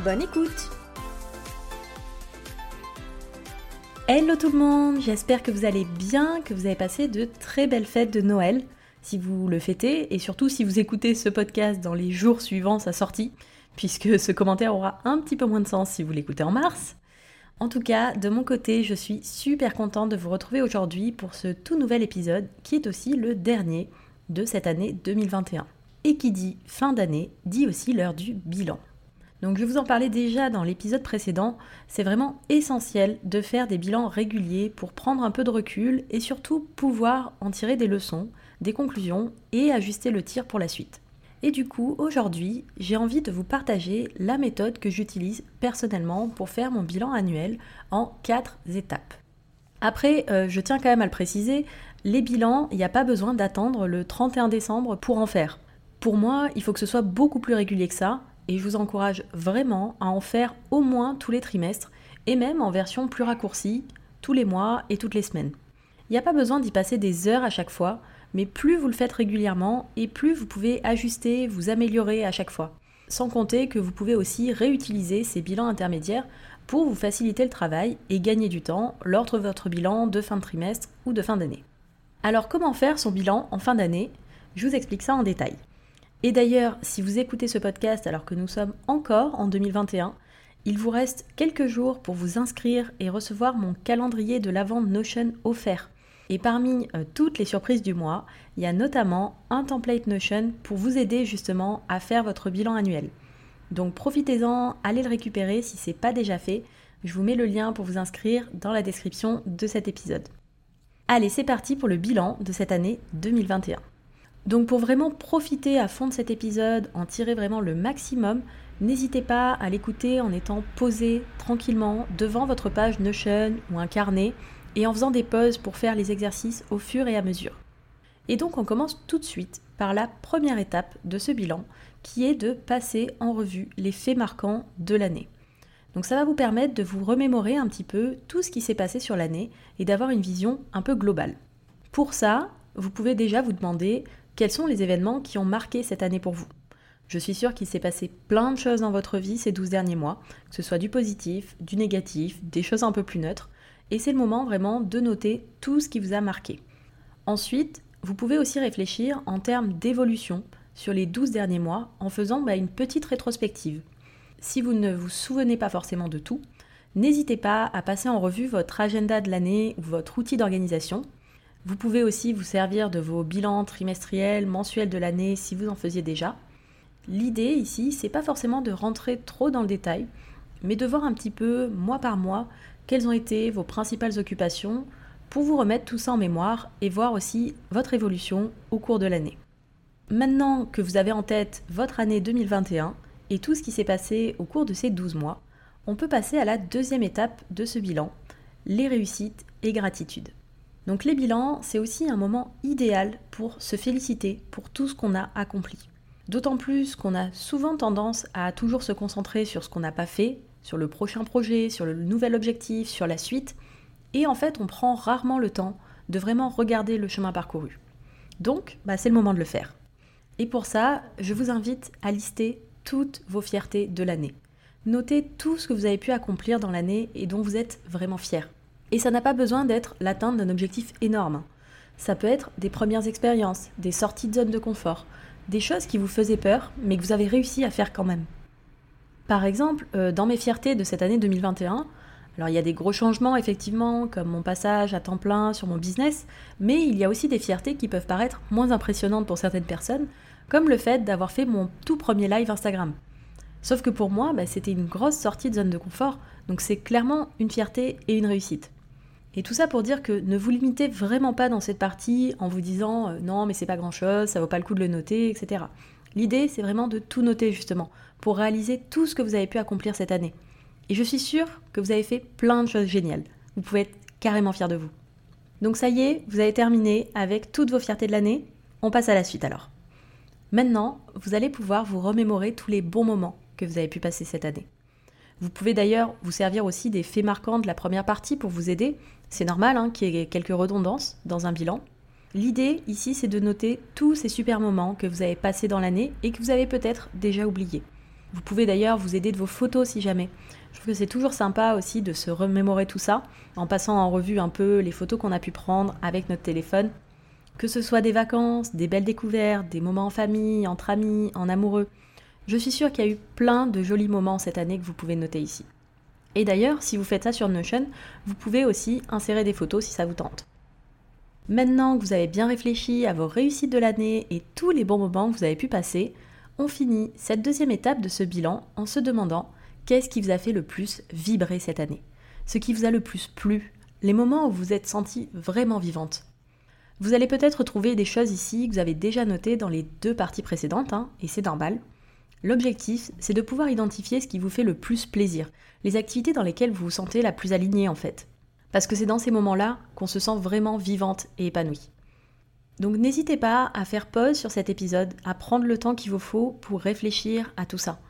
Bonne écoute Hello tout le monde, j'espère que vous allez bien, que vous avez passé de très belles fêtes de Noël, si vous le fêtez, et surtout si vous écoutez ce podcast dans les jours suivant sa sortie, puisque ce commentaire aura un petit peu moins de sens si vous l'écoutez en mars. En tout cas, de mon côté, je suis super contente de vous retrouver aujourd'hui pour ce tout nouvel épisode qui est aussi le dernier de cette année 2021. Et qui dit fin d'année dit aussi l'heure du bilan. Donc je vous en parlais déjà dans l'épisode précédent, c'est vraiment essentiel de faire des bilans réguliers pour prendre un peu de recul et surtout pouvoir en tirer des leçons, des conclusions et ajuster le tir pour la suite. Et du coup, aujourd'hui, j'ai envie de vous partager la méthode que j'utilise personnellement pour faire mon bilan annuel en quatre étapes. Après, euh, je tiens quand même à le préciser, les bilans, il n'y a pas besoin d'attendre le 31 décembre pour en faire. Pour moi, il faut que ce soit beaucoup plus régulier que ça, et je vous encourage vraiment à en faire au moins tous les trimestres, et même en version plus raccourcie, tous les mois et toutes les semaines. Il n'y a pas besoin d'y passer des heures à chaque fois, mais plus vous le faites régulièrement et plus vous pouvez ajuster, vous améliorer à chaque fois. Sans compter que vous pouvez aussi réutiliser ces bilans intermédiaires pour vous faciliter le travail et gagner du temps lors de votre bilan de fin de trimestre ou de fin d'année. Alors comment faire son bilan en fin d'année? Je vous explique ça en détail. Et d'ailleurs, si vous écoutez ce podcast alors que nous sommes encore en 2021, il vous reste quelques jours pour vous inscrire et recevoir mon calendrier de l'avant Notion offert. Et parmi euh, toutes les surprises du mois, il y a notamment un template Notion pour vous aider justement à faire votre bilan annuel. Donc profitez-en, allez le récupérer si ce n'est pas déjà fait. Je vous mets le lien pour vous inscrire dans la description de cet épisode. Allez, c'est parti pour le bilan de cette année 2021. Donc pour vraiment profiter à fond de cet épisode, en tirer vraiment le maximum, n'hésitez pas à l'écouter en étant posé tranquillement devant votre page Notion ou un carnet et en faisant des pauses pour faire les exercices au fur et à mesure. Et donc on commence tout de suite par la première étape de ce bilan, qui est de passer en revue les faits marquants de l'année. Donc ça va vous permettre de vous remémorer un petit peu tout ce qui s'est passé sur l'année et d'avoir une vision un peu globale. Pour ça, vous pouvez déjà vous demander quels sont les événements qui ont marqué cette année pour vous? Je suis sûre qu'il s'est passé plein de choses dans votre vie ces 12 derniers mois, que ce soit du positif, du négatif, des choses un peu plus neutres, et c'est le moment vraiment de noter tout ce qui vous a marqué. Ensuite, vous pouvez aussi réfléchir en termes d'évolution sur les 12 derniers mois en faisant bah, une petite rétrospective. Si vous ne vous souvenez pas forcément de tout, n'hésitez pas à passer en revue votre agenda de l'année ou votre outil d'organisation. Vous pouvez aussi vous servir de vos bilans trimestriels, mensuels de l'année si vous en faisiez déjà. L'idée ici, c'est pas forcément de rentrer trop dans le détail, mais de voir un petit peu mois par mois quelles ont été vos principales occupations pour vous remettre tout ça en mémoire et voir aussi votre évolution au cours de l'année. Maintenant que vous avez en tête votre année 2021 et tout ce qui s'est passé au cours de ces 12 mois, on peut passer à la deuxième étape de ce bilan, les réussites et gratitude. Donc les bilans, c'est aussi un moment idéal pour se féliciter pour tout ce qu'on a accompli. D'autant plus qu'on a souvent tendance à toujours se concentrer sur ce qu'on n'a pas fait, sur le prochain projet, sur le nouvel objectif, sur la suite. Et en fait, on prend rarement le temps de vraiment regarder le chemin parcouru. Donc, bah, c'est le moment de le faire. Et pour ça, je vous invite à lister toutes vos fiertés de l'année. Notez tout ce que vous avez pu accomplir dans l'année et dont vous êtes vraiment fier. Et ça n'a pas besoin d'être l'atteinte d'un objectif énorme. Ça peut être des premières expériences, des sorties de zone de confort, des choses qui vous faisaient peur, mais que vous avez réussi à faire quand même. Par exemple, euh, dans mes fiertés de cette année 2021, alors il y a des gros changements effectivement, comme mon passage à temps plein sur mon business, mais il y a aussi des fiertés qui peuvent paraître moins impressionnantes pour certaines personnes, comme le fait d'avoir fait mon tout premier live Instagram. Sauf que pour moi, bah, c'était une grosse sortie de zone de confort, donc c'est clairement une fierté et une réussite. Et tout ça pour dire que ne vous limitez vraiment pas dans cette partie en vous disant euh, non mais c'est pas grand chose, ça vaut pas le coup de le noter, etc. L'idée, c'est vraiment de tout noter justement, pour réaliser tout ce que vous avez pu accomplir cette année. Et je suis sûre que vous avez fait plein de choses géniales. Vous pouvez être carrément fier de vous. Donc ça y est, vous avez terminé avec toutes vos fiertés de l'année. On passe à la suite alors. Maintenant, vous allez pouvoir vous remémorer tous les bons moments que vous avez pu passer cette année. Vous pouvez d'ailleurs vous servir aussi des faits marquants de la première partie pour vous aider. C'est normal hein, qu'il y ait quelques redondances dans un bilan. L'idée ici, c'est de noter tous ces super moments que vous avez passés dans l'année et que vous avez peut-être déjà oubliés. Vous pouvez d'ailleurs vous aider de vos photos si jamais. Je trouve que c'est toujours sympa aussi de se remémorer tout ça en passant en revue un peu les photos qu'on a pu prendre avec notre téléphone. Que ce soit des vacances, des belles découvertes, des moments en famille, entre amis, en amoureux. Je suis sûre qu'il y a eu plein de jolis moments cette année que vous pouvez noter ici. Et d'ailleurs, si vous faites ça sur Notion, vous pouvez aussi insérer des photos si ça vous tente. Maintenant que vous avez bien réfléchi à vos réussites de l'année et tous les bons moments que vous avez pu passer, on finit cette deuxième étape de ce bilan en se demandant qu'est-ce qui vous a fait le plus vibrer cette année Ce qui vous a le plus plu Les moments où vous vous êtes senti vraiment vivante Vous allez peut-être trouver des choses ici que vous avez déjà notées dans les deux parties précédentes, hein, et c'est normal. L'objectif, c'est de pouvoir identifier ce qui vous fait le plus plaisir, les activités dans lesquelles vous vous sentez la plus alignée en fait. Parce que c'est dans ces moments-là qu'on se sent vraiment vivante et épanouie. Donc n'hésitez pas à faire pause sur cet épisode, à prendre le temps qu'il vous faut pour réfléchir à tout ça.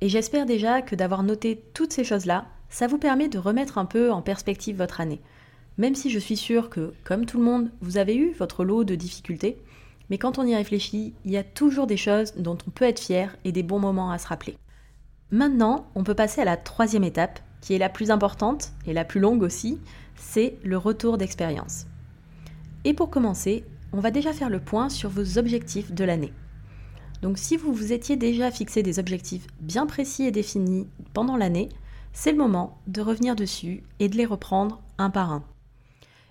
Et j'espère déjà que d'avoir noté toutes ces choses-là, ça vous permet de remettre un peu en perspective votre année. Même si je suis sûre que, comme tout le monde, vous avez eu votre lot de difficultés, mais quand on y réfléchit, il y a toujours des choses dont on peut être fier et des bons moments à se rappeler. Maintenant, on peut passer à la troisième étape, qui est la plus importante et la plus longue aussi, c'est le retour d'expérience. Et pour commencer, on va déjà faire le point sur vos objectifs de l'année. Donc si vous vous étiez déjà fixé des objectifs bien précis et définis pendant l'année, c'est le moment de revenir dessus et de les reprendre un par un.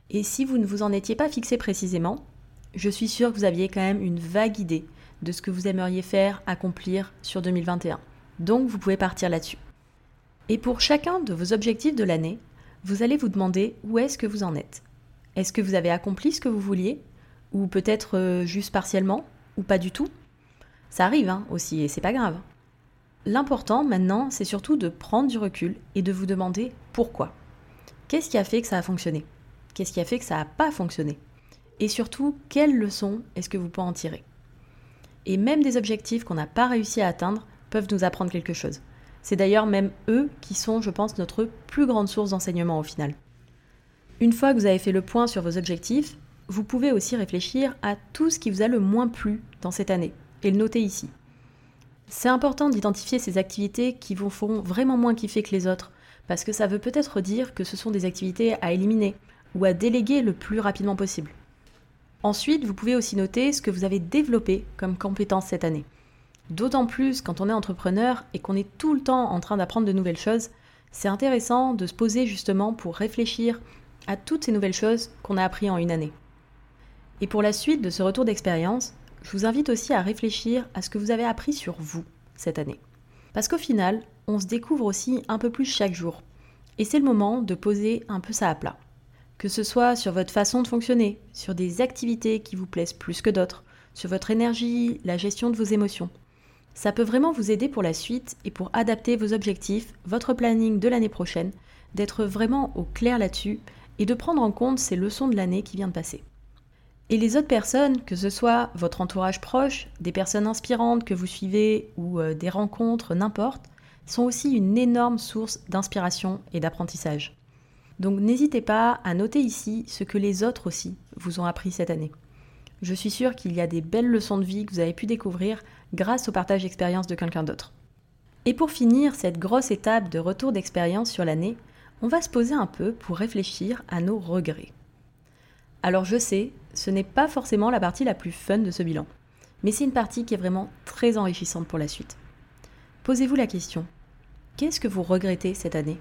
Et si vous ne vous en étiez pas fixé précisément, je suis sûre que vous aviez quand même une vague idée de ce que vous aimeriez faire, accomplir sur 2021. Donc vous pouvez partir là-dessus. Et pour chacun de vos objectifs de l'année, vous allez vous demander où est-ce que vous en êtes. Est-ce que vous avez accompli ce que vous vouliez Ou peut-être euh, juste partiellement Ou pas du tout? Ça arrive hein, aussi et c'est pas grave. L'important maintenant, c'est surtout de prendre du recul et de vous demander pourquoi. Qu'est-ce qui a fait que ça a fonctionné? Qu'est-ce qui a fait que ça n'a pas fonctionné? Et surtout, quelles leçons est-ce que vous pouvez en tirer? Et même des objectifs qu'on n'a pas réussi à atteindre peuvent nous apprendre quelque chose. C'est d'ailleurs même eux qui sont, je pense, notre plus grande source d'enseignement au final. Une fois que vous avez fait le point sur vos objectifs, vous pouvez aussi réfléchir à tout ce qui vous a le moins plu dans cette année et le noter ici. C'est important d'identifier ces activités qui vous font vraiment moins kiffer que les autres, parce que ça veut peut-être dire que ce sont des activités à éliminer ou à déléguer le plus rapidement possible. Ensuite, vous pouvez aussi noter ce que vous avez développé comme compétence cette année. D'autant plus quand on est entrepreneur et qu'on est tout le temps en train d'apprendre de nouvelles choses, c'est intéressant de se poser justement pour réfléchir à toutes ces nouvelles choses qu'on a appris en une année. Et pour la suite de ce retour d'expérience, je vous invite aussi à réfléchir à ce que vous avez appris sur vous cette année. Parce qu'au final, on se découvre aussi un peu plus chaque jour. Et c'est le moment de poser un peu ça à plat. Que ce soit sur votre façon de fonctionner, sur des activités qui vous plaisent plus que d'autres, sur votre énergie, la gestion de vos émotions. Ça peut vraiment vous aider pour la suite et pour adapter vos objectifs, votre planning de l'année prochaine, d'être vraiment au clair là-dessus et de prendre en compte ces leçons de l'année qui vient de passer. Et les autres personnes, que ce soit votre entourage proche, des personnes inspirantes que vous suivez ou euh, des rencontres, n'importe, sont aussi une énorme source d'inspiration et d'apprentissage. Donc n'hésitez pas à noter ici ce que les autres aussi vous ont appris cette année. Je suis sûre qu'il y a des belles leçons de vie que vous avez pu découvrir grâce au partage d'expérience de quelqu'un d'autre. Et pour finir cette grosse étape de retour d'expérience sur l'année, on va se poser un peu pour réfléchir à nos regrets. Alors je sais, ce n'est pas forcément la partie la plus fun de ce bilan, mais c'est une partie qui est vraiment très enrichissante pour la suite. Posez-vous la question, qu'est-ce que vous regrettez cette année?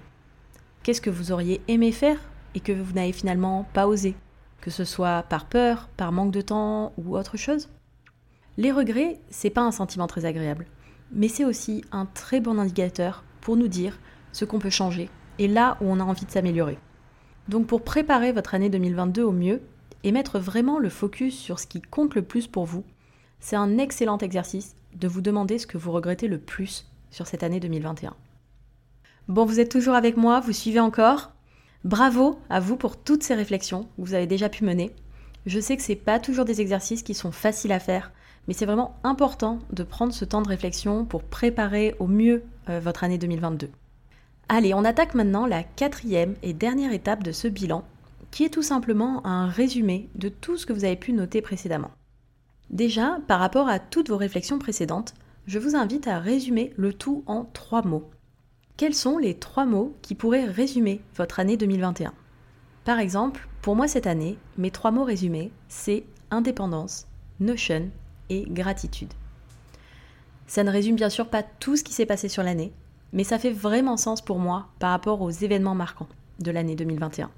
Qu'est-ce que vous auriez aimé faire et que vous n'avez finalement pas osé? Que ce soit par peur, par manque de temps ou autre chose? Les regrets, c'est pas un sentiment très agréable, mais c'est aussi un très bon indicateur pour nous dire ce qu'on peut changer et là où on a envie de s'améliorer. Donc pour préparer votre année 2022 au mieux et mettre vraiment le focus sur ce qui compte le plus pour vous, c'est un excellent exercice de vous demander ce que vous regrettez le plus sur cette année 2021. Bon, vous êtes toujours avec moi, vous suivez encore Bravo à vous pour toutes ces réflexions que vous avez déjà pu mener. Je sais que ce n'est pas toujours des exercices qui sont faciles à faire, mais c'est vraiment important de prendre ce temps de réflexion pour préparer au mieux euh, votre année 2022. Allez, on attaque maintenant la quatrième et dernière étape de ce bilan, qui est tout simplement un résumé de tout ce que vous avez pu noter précédemment. Déjà, par rapport à toutes vos réflexions précédentes, je vous invite à résumer le tout en trois mots. Quels sont les trois mots qui pourraient résumer votre année 2021 Par exemple, pour moi cette année, mes trois mots résumés, c'est indépendance, notion et gratitude. Ça ne résume bien sûr pas tout ce qui s'est passé sur l'année, mais ça fait vraiment sens pour moi par rapport aux événements marquants de l'année 2021.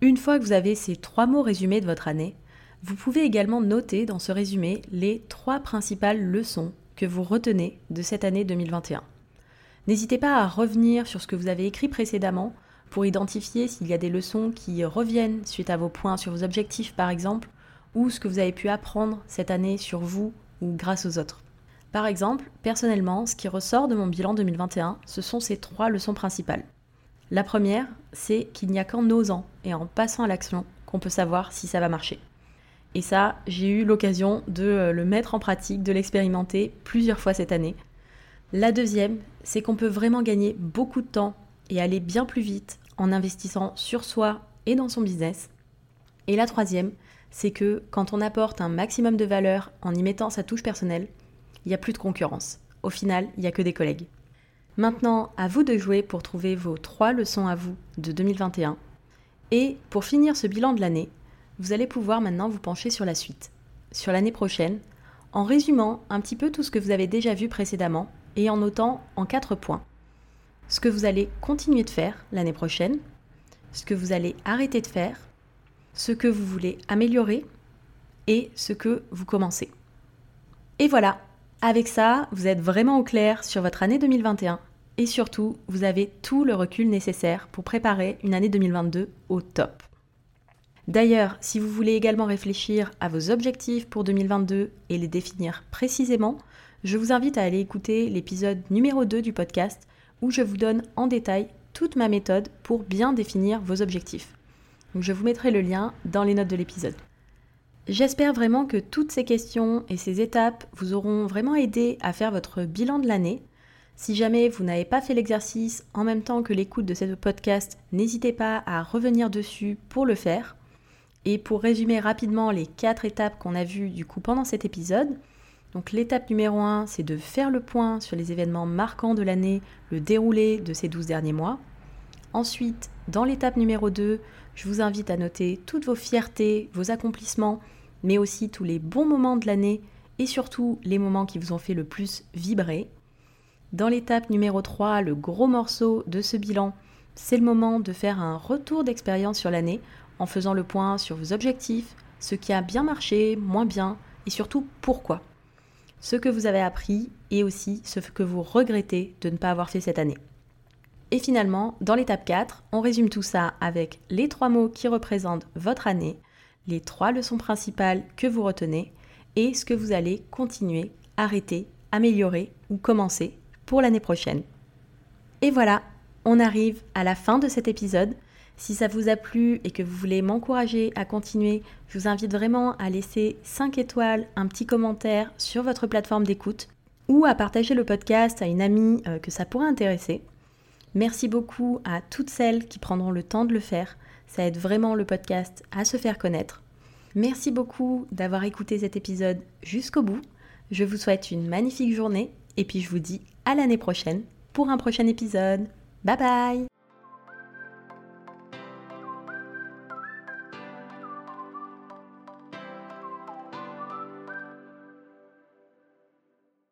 Une fois que vous avez ces trois mots résumés de votre année, vous pouvez également noter dans ce résumé les trois principales leçons que vous retenez de cette année 2021. N'hésitez pas à revenir sur ce que vous avez écrit précédemment pour identifier s'il y a des leçons qui reviennent suite à vos points sur vos objectifs par exemple, ou ce que vous avez pu apprendre cette année sur vous ou grâce aux autres. Par exemple, personnellement, ce qui ressort de mon bilan 2021, ce sont ces trois leçons principales. La première, c'est qu'il n'y a qu'en osant et en passant à l'action qu'on peut savoir si ça va marcher. Et ça, j'ai eu l'occasion de euh, le mettre en pratique, de l'expérimenter plusieurs fois cette année. La deuxième, c'est qu'on peut vraiment gagner beaucoup de temps et aller bien plus vite en investissant sur soi et dans son business. Et la troisième, c'est que quand on apporte un maximum de valeur en y mettant sa touche personnelle, il n'y a plus de concurrence. Au final, il n'y a que des collègues. Maintenant, à vous de jouer pour trouver vos trois leçons à vous de 2021. Et pour finir ce bilan de l'année, vous allez pouvoir maintenant vous pencher sur la suite, sur l'année prochaine, en résumant un petit peu tout ce que vous avez déjà vu précédemment et en notant en quatre points ce que vous allez continuer de faire l'année prochaine, ce que vous allez arrêter de faire, ce que vous voulez améliorer et ce que vous commencez. Et voilà, avec ça, vous êtes vraiment au clair sur votre année 2021 et surtout, vous avez tout le recul nécessaire pour préparer une année 2022 au top. D'ailleurs, si vous voulez également réfléchir à vos objectifs pour 2022 et les définir précisément, je vous invite à aller écouter l'épisode numéro 2 du podcast où je vous donne en détail toute ma méthode pour bien définir vos objectifs. je vous mettrai le lien dans les notes de l'épisode. J'espère vraiment que toutes ces questions et ces étapes vous auront vraiment aidé à faire votre bilan de l'année. Si jamais vous n'avez pas fait l'exercice en même temps que l'écoute de ce podcast, n'hésitez pas à revenir dessus pour le faire. Et pour résumer rapidement les quatre étapes qu'on a vues du coup pendant cet épisode, donc l'étape numéro 1, c'est de faire le point sur les événements marquants de l'année, le déroulé de ces 12 derniers mois. Ensuite, dans l'étape numéro 2, je vous invite à noter toutes vos fiertés, vos accomplissements, mais aussi tous les bons moments de l'année et surtout les moments qui vous ont fait le plus vibrer. Dans l'étape numéro 3, le gros morceau de ce bilan, c'est le moment de faire un retour d'expérience sur l'année en faisant le point sur vos objectifs, ce qui a bien marché, moins bien et surtout pourquoi ce que vous avez appris et aussi ce que vous regrettez de ne pas avoir fait cette année. Et finalement, dans l'étape 4, on résume tout ça avec les trois mots qui représentent votre année, les trois leçons principales que vous retenez et ce que vous allez continuer, arrêter, améliorer ou commencer pour l'année prochaine. Et voilà, on arrive à la fin de cet épisode. Si ça vous a plu et que vous voulez m'encourager à continuer, je vous invite vraiment à laisser 5 étoiles, un petit commentaire sur votre plateforme d'écoute ou à partager le podcast à une amie euh, que ça pourrait intéresser. Merci beaucoup à toutes celles qui prendront le temps de le faire. Ça aide vraiment le podcast à se faire connaître. Merci beaucoup d'avoir écouté cet épisode jusqu'au bout. Je vous souhaite une magnifique journée et puis je vous dis à l'année prochaine pour un prochain épisode. Bye bye